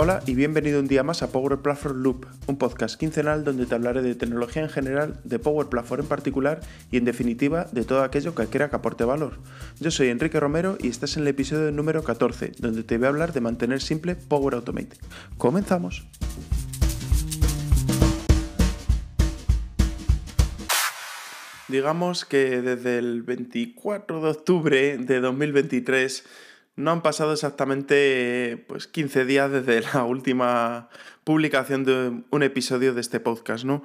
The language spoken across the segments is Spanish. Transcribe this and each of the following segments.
Hola y bienvenido un día más a Power Platform Loop, un podcast quincenal donde te hablaré de tecnología en general, de Power Platform en particular y en definitiva de todo aquello que quiera que aporte valor. Yo soy Enrique Romero y estás en el episodio número 14, donde te voy a hablar de mantener simple Power Automate. ¡Comenzamos! Digamos que desde el 24 de octubre de 2023 no han pasado exactamente pues, 15 días desde la última publicación de un episodio de este podcast, ¿no?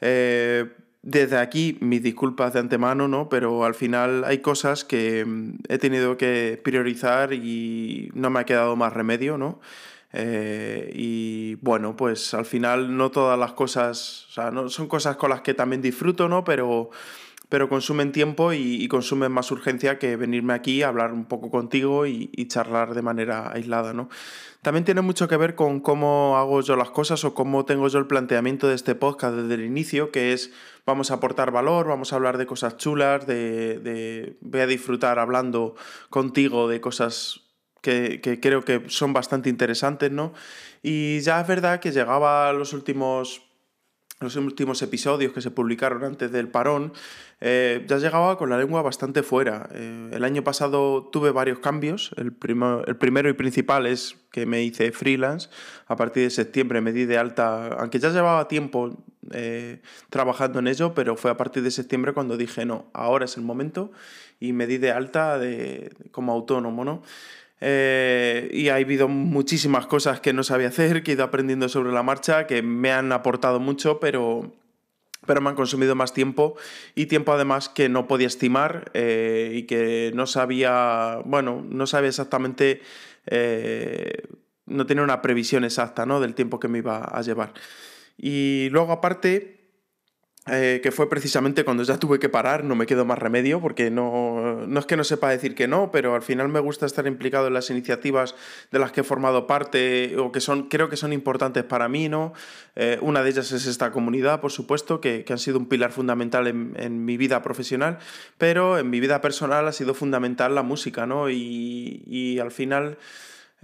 Eh, desde aquí, mis disculpas de antemano, ¿no? Pero al final hay cosas que mm, he tenido que priorizar y no me ha quedado más remedio, ¿no? Eh, y bueno, pues al final no todas las cosas, o sea, no, son cosas con las que también disfruto, ¿no? Pero pero consumen tiempo y, consumen más urgencia que venirme aquí a hablar un poco contigo y, charlar de manera aislada, ¿no? También tiene mucho que ver con cómo hago yo las cosas o cómo tengo yo el planteamiento de este podcast desde el inicio, que es vamos a aportar valor, vamos a hablar de cosas chulas, de, de voy a disfrutar hablando contigo de cosas que, que, creo que son bastante interesantes, ¿no? Y ya es verdad que llegaba los últimos los últimos episodios que se publicaron antes del parón, eh, ya llegaba con la lengua bastante fuera. Eh, el año pasado tuve varios cambios. El, el, primero y principal es que me hice freelance. A partir de septiembre me di de alta, aunque ya llevaba tiempo eh, trabajando en ello, pero fue a partir de septiembre cuando dije, no, ahora es el momento y me di de alta de, como autónomo, ¿no? Eh, y ha habido muchísimas cosas que no sabía hacer, que he ido aprendiendo sobre la marcha, que me han aportado mucho, pero, pero me han consumido más tiempo y tiempo además que no podía estimar eh, y que no sabía, bueno, no sabía exactamente, eh, no tenía una previsión exacta ¿no? del tiempo que me iba a llevar. Y luego aparte, eh, que fue precisamente cuando ya tuve que parar, no me quedó más remedio, porque no, no es que no sepa decir que no, pero al final me gusta estar implicado en las iniciativas de las que he formado parte o que son, creo que son importantes para mí, ¿no? Eh, una de ellas es esta comunidad, por supuesto, que, que han sido un pilar fundamental en, en, mi vida profesional, pero en mi vida personal ha sido fundamental la música, ¿no? Y, y al final...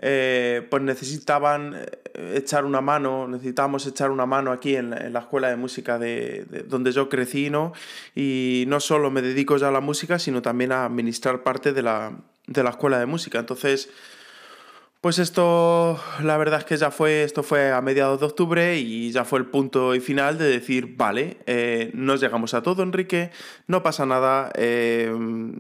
Eh, pues necesitaban eh, echar una mano, necesitábamos echar una mano aquí en, la escuela de música de, donde yo crecí, ¿no? Y no solo me dedico ya a la música, sino también a administrar parte de la, de la escuela de música. Entonces, pues esto, la verdad es que ya fue, esto fue a mediados de octubre y ya fue el punto y final de decir, vale, eh, nos llegamos a todo, Enrique, no pasa nada, eh,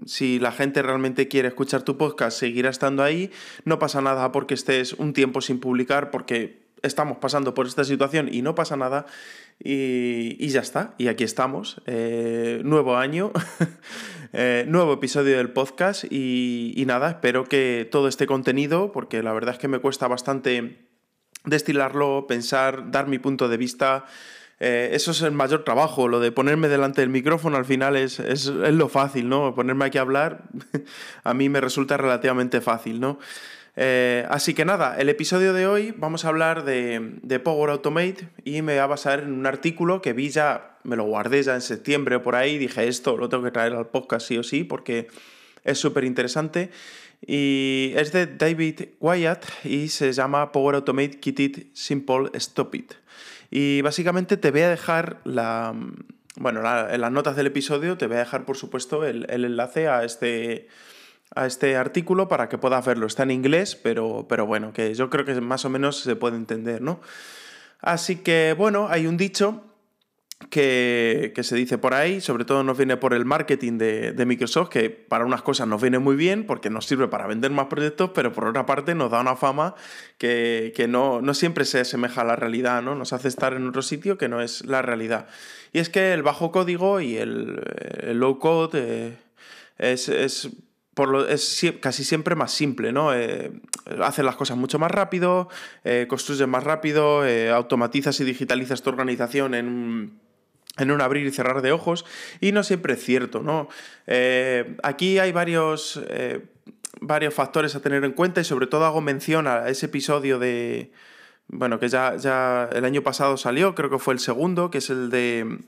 si la gente realmente quiere escuchar tu podcast, seguirá estando ahí, no pasa nada porque estés un tiempo sin publicar, porque estamos pasando por esta situación y no pasa nada y, ya está, y aquí estamos, eh, nuevo año. Eh, nuevo episodio del podcast y, nada, espero que todo este contenido, porque la verdad es que me cuesta bastante destilarlo, pensar, dar mi punto de vista. Eh, eso es el mayor trabajo, lo de ponerme delante del micrófono al final es, es, es lo fácil, ¿no? Ponerme aquí a hablar a mí me resulta relativamente fácil, ¿no? Eh, así que nada, el episodio de hoy vamos a hablar de, Power Automate y me voy a basar en un artículo que vi ya, me lo guardé ya en septiembre o por ahí, dije esto lo tengo que traer al podcast sí o sí porque es súper interesante. Y es de David Wyatt y se llama Power Automate Kit It Simple Stop It. Y básicamente te voy a dejar la... Bueno, en las notas del episodio te voy a dejar por supuesto el, el enlace a este a este artículo para que puedas verlo. Está en inglés, pero, pero bueno, que yo creo que más o menos se puede entender, ¿no? Así que bueno, hay un dicho que, se dice por ahí, sobre todo nos viene por el marketing de, Microsoft, que para unas cosas nos viene muy bien porque nos sirve para vender más proyectos, pero por otra parte nos da una fama que, no, no, siempre se asemeja a la realidad, ¿no? Nos hace estar en otro sitio que no es la realidad. Y es que el bajo código y el, low code eh, es, es es casi siempre más simple, ¿no? Eh, haces las cosas mucho más rápido, eh, construyes más rápido, eh, automatizas y digitalizas tu organización en en un abrir y cerrar de ojos y no siempre es cierto, ¿no? aquí hay varios, varios factores a tener en cuenta y sobre todo hago mención a ese episodio de, bueno, que ya, ya el año pasado salió, creo que fue el segundo, que es el de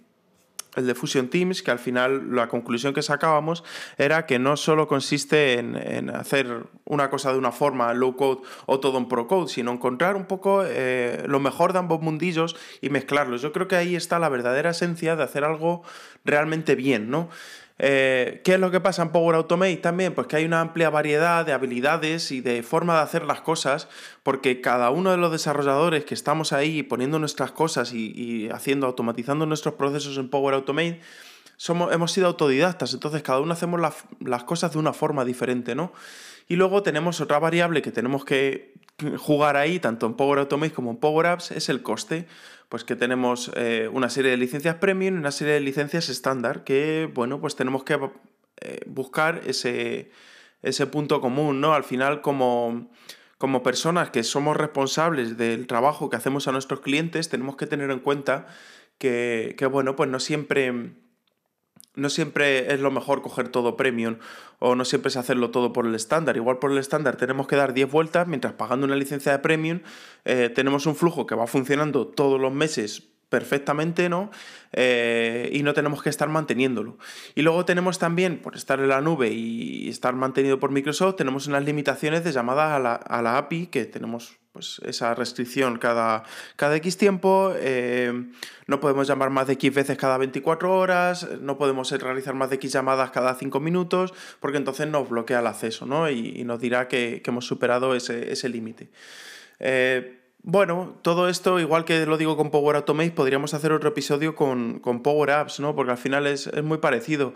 el de Fusion Teams, que al final la conclusión que sacábamos era que no solo consiste en, hacer una cosa de una forma low code o todo en pro code, sino encontrar un poco eh, lo mejor de ambos mundillos y mezclarlos. Yo creo que ahí está la verdadera esencia de hacer algo realmente bien, ¿no? Eh, ¿Qué es lo que pasa en Power Automate también? Pues que hay una amplia variedad de habilidades y de forma de hacer las cosas, porque cada uno de los desarrolladores que estamos ahí poniendo nuestras cosas y, haciendo, automatizando nuestros procesos en Power Automate, somos, hemos sido autodidactas, entonces cada uno hacemos las, cosas de una forma diferente, ¿no? Y luego tenemos otra variable que tenemos que jugar ahí, tanto en Power Automate como en Power Apps, es el coste pues que tenemos eh, una serie de licencias premium y una serie de licencias estándar que, bueno, pues tenemos que eh, buscar ese, ese, punto común, ¿no? Al final, como, como personas que somos responsables del trabajo que hacemos a nuestros clientes, tenemos que tener en cuenta que, que bueno, pues no siempre no siempre es lo mejor coger todo premium o no siempre es hacerlo todo por el estándar. Igual por el estándar tenemos que dar 10 vueltas, mientras pagando una licencia de premium eh, tenemos un flujo que va funcionando todos los meses perfectamente, ¿no? Eh, y no tenemos que estar manteniéndolo. Y luego tenemos también, por estar en la nube y estar mantenido por Microsoft, tenemos unas limitaciones de llamadas a la, a la API que tenemos pues esa restricción cada, cada X tiempo, eh, no podemos llamar más de X veces cada 24 horas, no podemos realizar más de X llamadas cada 5 minutos, porque entonces nos bloquea el acceso ¿no? y, nos dirá que, hemos superado ese, límite. Eh, bueno, todo esto, igual que lo digo con Power Automate, podríamos hacer otro episodio con, Power Apps, ¿no? Porque al final es, muy parecido.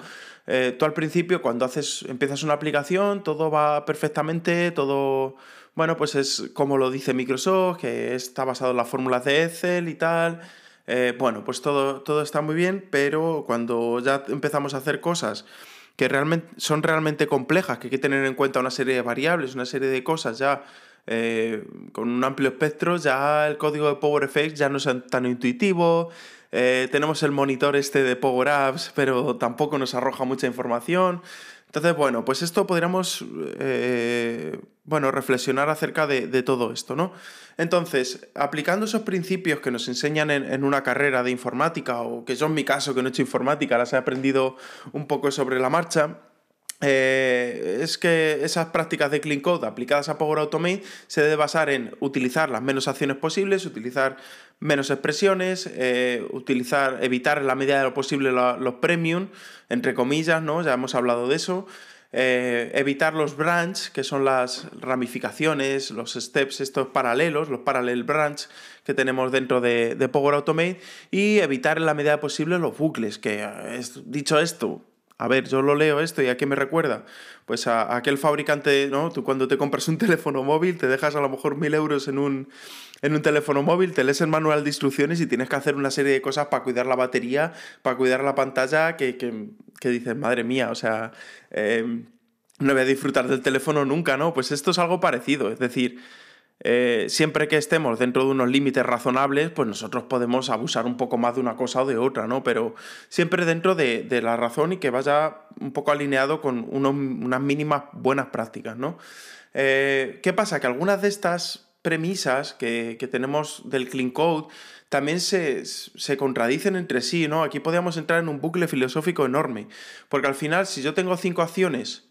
Eh, tú al principio, cuando haces, empiezas una aplicación, todo va perfectamente, todo bueno, pues es como lo dice Microsoft, que está basado en las fórmulas de Excel y tal. Eh, bueno, pues todo, todo está muy bien, pero cuando ya empezamos a hacer cosas que realmente, son realmente complejas, que hay que tener en cuenta una serie de variables, una serie de cosas ya eh, con un amplio espectro, ya el código de PowerFX ya no es tan intuitivo, eh, tenemos el monitor este de Power Apps, pero tampoco nos arroja mucha información. Entonces, bueno, pues esto podríamos eh, bueno, reflexionar acerca de, todo esto, ¿no? Entonces, aplicando esos principios que nos enseñan en, una carrera de informática, o que yo en mi caso, que no he hecho informática, las he aprendido un poco sobre la marcha, eh, es que esas prácticas de Clean Code aplicadas a Power Automate se debe basar en utilizar las menos acciones posibles, utilizar menos expresiones, eh, utilizar, evitar en la medida de lo posible los premium, entre comillas, ¿no? Ya hemos hablado de eso. Eh, evitar los branch, que son las ramificaciones, los steps, estos paralelos, los parallel branch que tenemos dentro de, de Power Automate, y evitar en la medida posible los bucles, que dicho esto, a ver, yo lo leo esto y a qué me recuerda. Pues a, aquel fabricante, ¿no? Tú cuando te compras un teléfono móvil, te dejas a lo mejor mil euros en un, en un teléfono móvil, te lees el manual de instrucciones y tienes que hacer una serie de cosas para cuidar la batería, para cuidar la pantalla, que, que, dices, madre mía, o sea, em, no voy a disfrutar del teléfono nunca, ¿no? Pues esto es algo parecido, es decir, eh, siempre que estemos dentro de unos límites razonables, pues nosotros podemos abusar un poco más de una cosa o de otra, ¿no? Pero siempre dentro de, la razón y que vaya un poco alineado con unas mínimas buenas prácticas, ¿no? Eh, ¿Qué pasa? Que algunas de estas premisas que, tenemos del Clean Code también se, se, contradicen entre sí, ¿no? Aquí podríamos entrar en un bucle filosófico enorme, porque al final, si yo tengo cinco acciones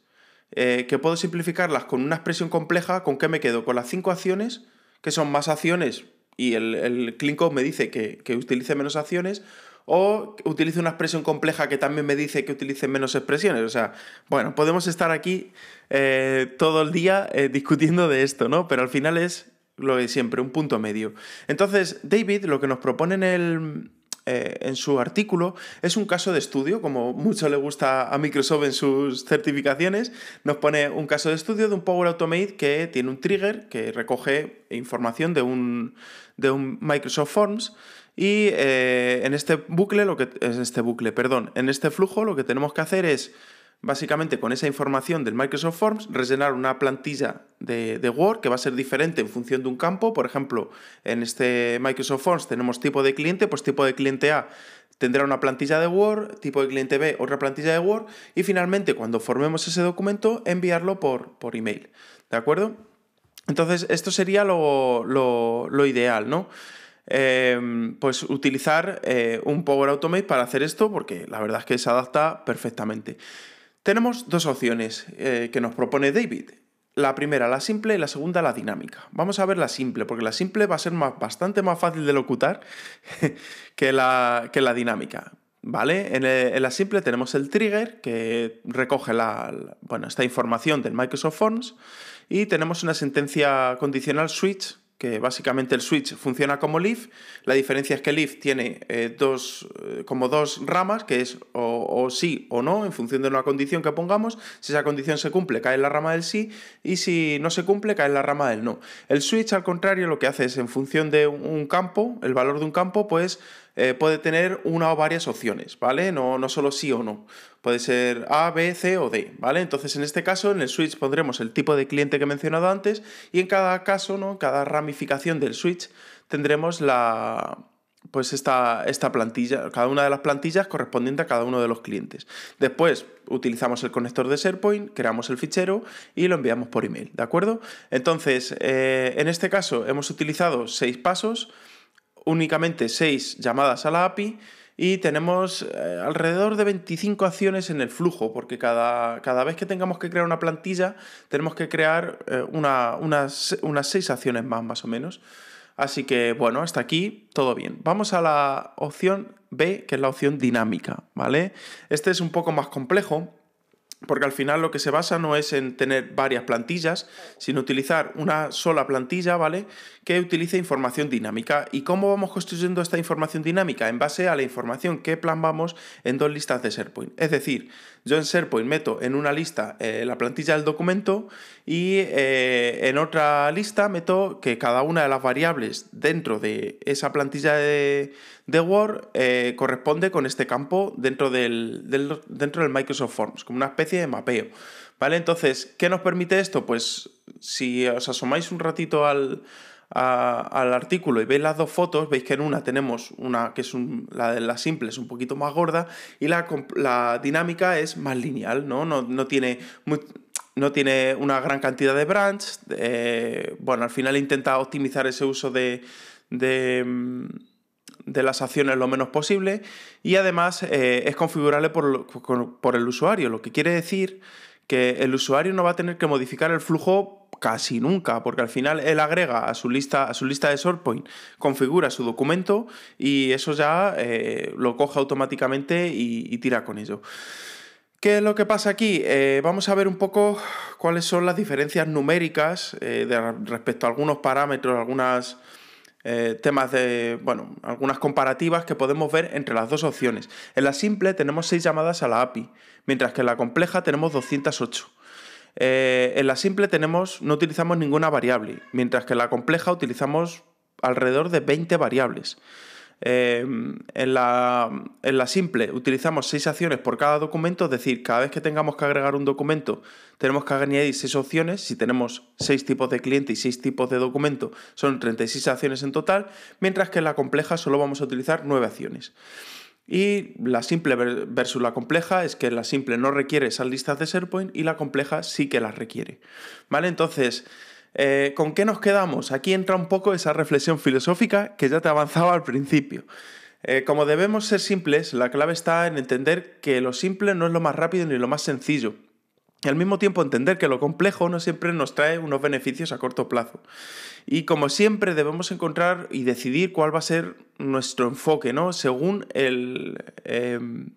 eh, que puedo simplificarlas con una expresión compleja, ¿con qué me quedo? Con las cinco acciones, que son más acciones, y el, el me dice que, utilice menos acciones, o utilice una expresión compleja que también me dice que utilice menos expresiones. O sea, bueno, podemos estar aquí eh, todo el día eh, discutiendo de esto, ¿no? Pero al final es lo de siempre, un punto medio. Entonces, David lo que nos propone en el, eh, en su artículo. Es un caso de estudio, como mucho le gusta a Microsoft en sus certificaciones, nos pone un caso de estudio de un Power Automate que tiene un trigger que recoge información de un, de un Microsoft Forms. Y eh, en este bucle, lo que es este bucle, perdón, en este flujo lo que tenemos que hacer es básicamente con esa información del Microsoft Forms, rellenar una plantilla de, Word que va a ser diferente en función de un campo. Por ejemplo, en este Microsoft Forms tenemos tipo de cliente, pues tipo de cliente A tendrá una plantilla de Word, tipo de cliente B otra plantilla de Word y finalmente cuando formemos ese documento enviarlo por, por email. ¿De acuerdo? Entonces, esto sería lo, lo ideal, ¿no? em, pues utilizar eh, un Power Automate para hacer esto, porque la verdad es que se adapta perfectamente. Tenemos dos opciones eh, que nos propone David. La primera, la simple, y la segunda, la dinámica. Vamos a ver la simple, porque la simple va a ser bastante más fácil de locutar que la, que la dinámica. ¿Vale? En, la simple tenemos el trigger que recoge la, bueno, esta información del Microsoft Forms y tenemos una sentencia condicional switch que básicamente el switch funciona como leaf. La diferencia es que leaf tiene eh, dos, eh, como dos ramas, que es o, sí o no, en función de una condición que pongamos. Si esa condición se cumple, cae en la rama del sí, y si no se cumple, cae en la rama del no. El switch, al contrario, lo que hace es, en función de un campo, el valor de un campo, pues eh, puede tener una o varias opciones, ¿vale? No, no solo sí o no. Puede ser A, B, C o D, ¿vale? Entonces, en este caso, en el switch pondremos el tipo de cliente que he mencionado antes y en cada caso, ¿no? Cada ramificación del switch tendremos la, pues esta, esta, plantilla, cada una de las plantillas correspondiente a cada uno de los clientes. Después utilizamos el conector de SharePoint, creamos el fichero y lo enviamos por email, ¿de acuerdo? Entonces, eh, en este caso hemos utilizado seis pasos únicamente 6 llamadas a la API y tenemos eh, alrededor de 25 acciones en el flujo, porque cada, cada, vez que tengamos que crear una plantilla, tenemos que crear eh, una, unas, unas 6 acciones más, más o menos. Así que, bueno, hasta aquí todo bien. Vamos a la opción B, que es la opción dinámica, ¿vale? Este es un poco más complejo porque al final lo que se basa no es en tener varias plantillas, sino utilizar una sola plantilla, ¿vale? Que utilice información dinámica. ¿Y cómo vamos construyendo esta información dinámica? En base a la información que plasmamos en dos listas de SharePoint. Es decir, yo en SharePoint meto en una lista eh, la plantilla del documento y eh, en otra lista meto que cada una de las variables dentro de esa plantilla de, Word eh, corresponde con este campo dentro del, dentro del Microsoft Forms, como una especie de mapeo. ¿Vale? Entonces, ¿qué nos permite esto? Pues si os asomáis un ratito al, al artículo y veis las dos fotos, veis que en una tenemos una que es la de la simple, es un poquito más gorda y la, dinámica es más lineal, ¿no? No, tiene, no tiene una gran cantidad de branch. Eh, bueno, al final intenta optimizar ese uso de, de, las acciones lo menos posible y además eh, es configurable por el usuario, lo que quiere decir que el usuario no va a tener que modificar el flujo casi nunca, porque al final él agrega a su lista, a su lista de SourcePoint, configura su documento y eso ya eh, lo coge automáticamente y, tira con ello. ¿Qué es lo que pasa aquí? Eh, vamos a ver un poco cuáles son las diferencias numéricas eh, respecto a algunos parámetros, algunas temas de, bueno, algunas comparativas que podemos ver entre las dos opciones. En la simple tenemos 6 llamadas a la API, mientras que en la compleja tenemos 208. Eh, en la simple tenemos, no utilizamos ninguna variable, mientras que en la compleja utilizamos alrededor de 20 variables. Eh, en, la, en, la, simple utilizamos 6 acciones por cada documento, es decir, cada vez que tengamos que agregar un documento tenemos que añadir 6 opciones, si tenemos 6 tipos de cliente y 6 tipos de documento son 36 acciones en total, mientras que en la compleja solo vamos a utilizar 9 acciones. Y la simple versus la compleja es que la simple no requiere esas listas de SharePoint y la compleja sí que las requiere. ¿Vale? Entonces, eh, ¿con qué nos quedamos? Aquí entra un poco esa reflexión filosófica que ya te avanzaba al principio. Eh, como debemos ser simples, la clave está en entender que lo simple no es lo más rápido ni lo más sencillo. Y al mismo tiempo entender que lo complejo no siempre nos trae unos beneficios a corto plazo. Y como siempre debemos encontrar y decidir cuál va a ser nuestro enfoque, ¿no? Según el, em,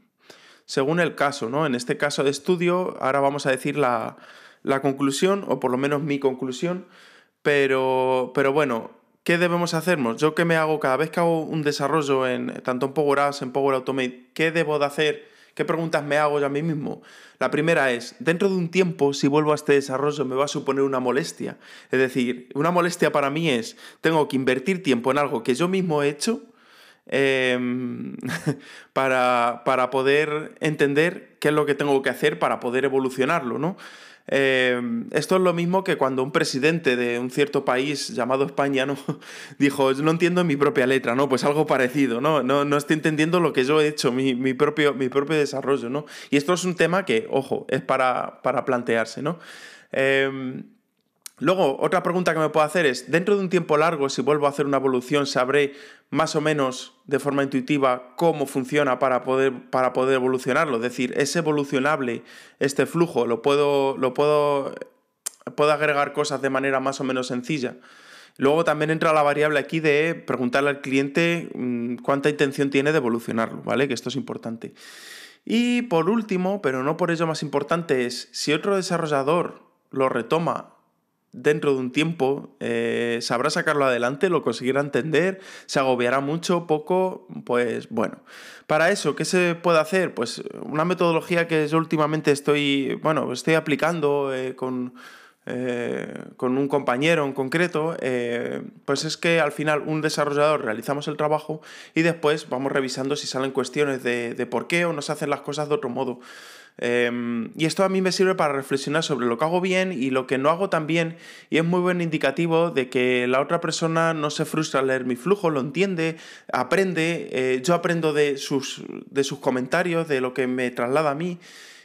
según el caso, ¿no? En este caso de estudio, ahora vamos a decir la, conclusión, o por lo menos mi conclusión, pero, pero bueno, ¿qué debemos hacernos? Yo que me hago cada vez que hago un desarrollo en tanto en Power en Power Automate, ¿qué debo de hacer? ¿Qué preguntas me hago yo a mí mismo? La primera es, dentro de un tiempo, si vuelvo a este desarrollo, me va a suponer una molestia. Es decir, una molestia para mí es, tengo que invertir tiempo en algo que yo mismo he hecho em, para, para poder entender qué es lo que tengo que hacer para poder evolucionarlo, ¿no? Em, esto es lo mismo que cuando un presidente de un cierto país llamado España ¿no? dijo, no entiendo mi propia letra, ¿no? Pues algo parecido, ¿no? No, no estoy entendiendo lo que yo he hecho, mi, propio, mi propio desarrollo, ¿no? Y esto es un tema que, ojo, es para, para plantearse, ¿no? Em, Luego, otra pregunta que me puedo hacer es, dentro de un tiempo largo, si vuelvo a hacer una evolución, sabré más o menos de forma intuitiva cómo funciona para poder, para poder evolucionarlo. Es decir, es evolucionable este flujo, lo puedo, lo puedo, puedo agregar cosas de manera más o menos sencilla. Luego también entra la variable aquí de preguntarle al cliente mm, cuánta intención tiene de evolucionarlo, ¿vale? Que esto es importante. Y por último, pero no por ello más importante, es si otro desarrollador lo retoma dentro de un tiempo eh, sabrá sacarlo adelante, lo conseguirá entender, se agobiará mucho, poco, pues bueno. Para eso, ¿qué se puede hacer? Pues una metodología que yo últimamente estoy, bueno, estoy aplicando eh, con, eh, con un compañero en concreto, pues es que al final un desarrollador realizamos el trabajo y después vamos revisando si salen cuestiones de, de por qué o no se hacen las cosas de otro modo. Em, y esto a mí me sirve para reflexionar sobre lo que hago bien y lo que no hago tan bien. Y es muy buen indicativo de que la otra persona no se frustra al leer mi flujo, lo entiende, aprende. Eh, yo aprendo de sus, de sus comentarios, de lo que me traslada a mí.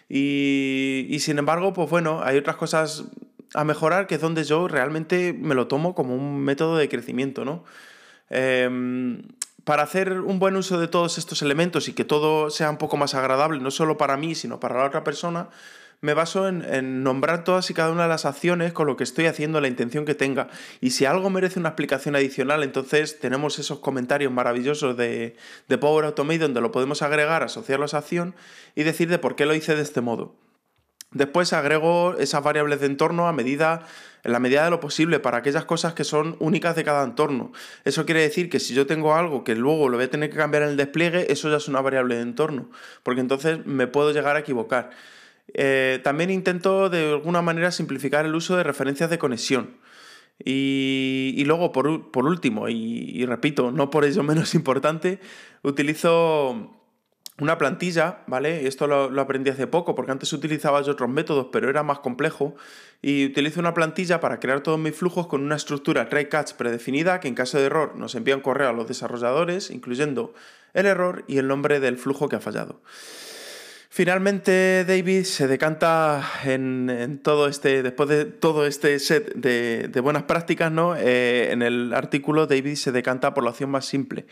Y, y sin embargo, pues bueno, hay otras cosas a mejorar que es donde yo realmente me lo tomo como un método de crecimiento, ¿no? Em, para hacer un buen uso de todos estos elementos y que todo sea un poco más agradable, no solo para mí, sino para la otra persona, me baso en, nombrar todas y cada una de las acciones con lo que estoy haciendo, la intención que tenga. Y si algo merece una explicación adicional, entonces tenemos esos comentarios maravillosos de, de Power Automate donde lo podemos agregar, asociarlo a esa acción y decir de por qué lo hice de este modo. Después agrego esas variables de entorno a medida, en la medida de lo posible para aquellas cosas que son únicas de cada entorno. Eso quiere decir que si yo tengo algo que luego lo voy a tener que cambiar en el despliegue, eso ya es una variable de entorno, porque entonces me puedo llegar a equivocar. Eh, también intento de alguna manera simplificar el uso de referencias de conexión. Y, luego, por, último, y, y repito, no por ello menos importante, utilizo una plantilla, ¿vale? Esto lo, aprendí hace poco, porque antes utilizaba yo otros métodos, pero era más complejo. Y utilizo una plantilla para crear todos mis flujos con una estructura try catch predefinida que en caso de error nos envía un correo a los desarrolladores, incluyendo el error y el nombre del flujo que ha fallado. Finalmente, David se decanta en, todo este, después de todo este set de, buenas prácticas, ¿no? Eh, en el artículo, David se decanta por la opción más simple.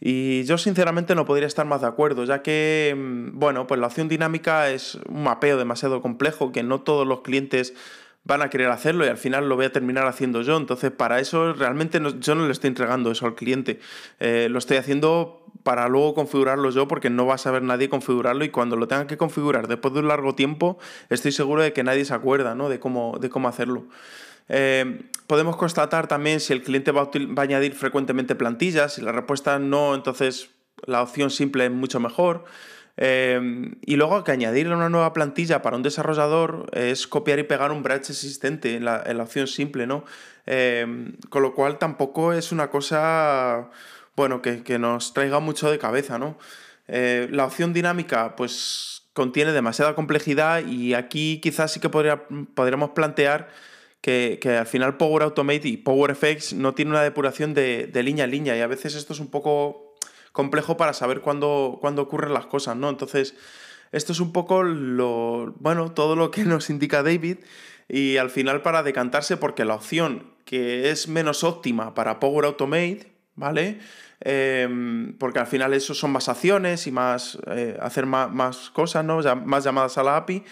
Y yo sinceramente no podría estar más de acuerdo, ya que, mm, bueno, pues la opción dinámica es un mapeo demasiado complejo que no todos los clientes van a querer hacerlo y al final lo voy a terminar haciendo yo. Entonces, para eso realmente yo no le estoy entregando eso al cliente. Eh, lo estoy haciendo para luego configurarlo yo porque no va a saber nadie configurarlo y cuando lo tenga que configurar después de un largo tiempo estoy seguro de que nadie se acuerda ¿no? de, cómo, de cómo hacerlo. Eh, podemos constatar también si el cliente va a, va a, añadir frecuentemente plantillas, si la respuesta no, entonces la opción simple es mucho mejor. Eh, y luego que añadirle una nueva plantilla para un desarrollador es copiar y pegar un branch existente en la, la opción simple, ¿no? Eh, con lo cual tampoco es una cosa bueno, que, nos traiga mucho de cabeza, ¿no? Eh, la opción dinámica, pues contiene demasiada complejidad y aquí quizás sí que podría, podríamos plantear que, al final Power Automate y Power Effects no tiene una depuración de, línea a línea y a veces esto es un poco complejo para saber cuándo, cuándo ocurren las cosas, ¿no? Entonces, esto es un poco lo, bueno, todo lo que nos indica David y al final para decantarse porque la opción que es menos óptima para Power Automate ¿vale? Em, porque al final eso son más acciones y más eh, hacer más, cosas, ¿no? más llamadas a la API.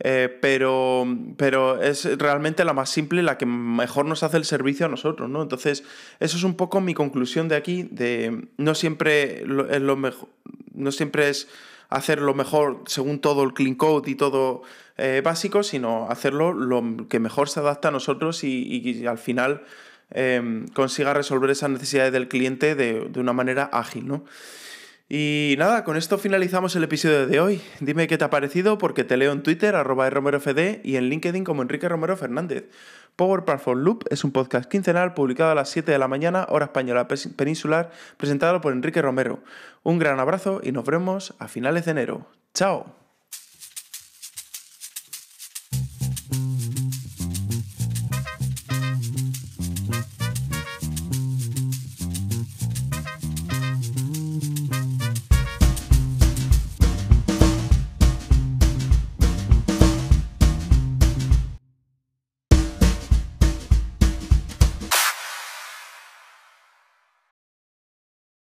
Eh, pero, pero es realmente la más simple, la que mejor nos hace el servicio a nosotros, ¿no? Entonces, eso es un poco mi conclusión de aquí, de no siempre es lo mejor, no siempre es hacer lo mejor según todo el clean code y todo eh, básico, sino hacerlo lo que mejor se adapta a nosotros y al final Em, consiga resolver esas necesidades del cliente de, una manera ágil, ¿no? Y nada, con esto finalizamos el episodio de hoy. Dime qué te ha parecido porque te leo en Twitter, arroba romerofd y en LinkedIn como Enrique Romero Fernández. Power Platform Loop es un podcast quincenal publicado a las 7 de la mañana, hora española peninsular, presentado por Enrique Romero. Un gran abrazo y nos vemos a finales de enero. ¡Chao!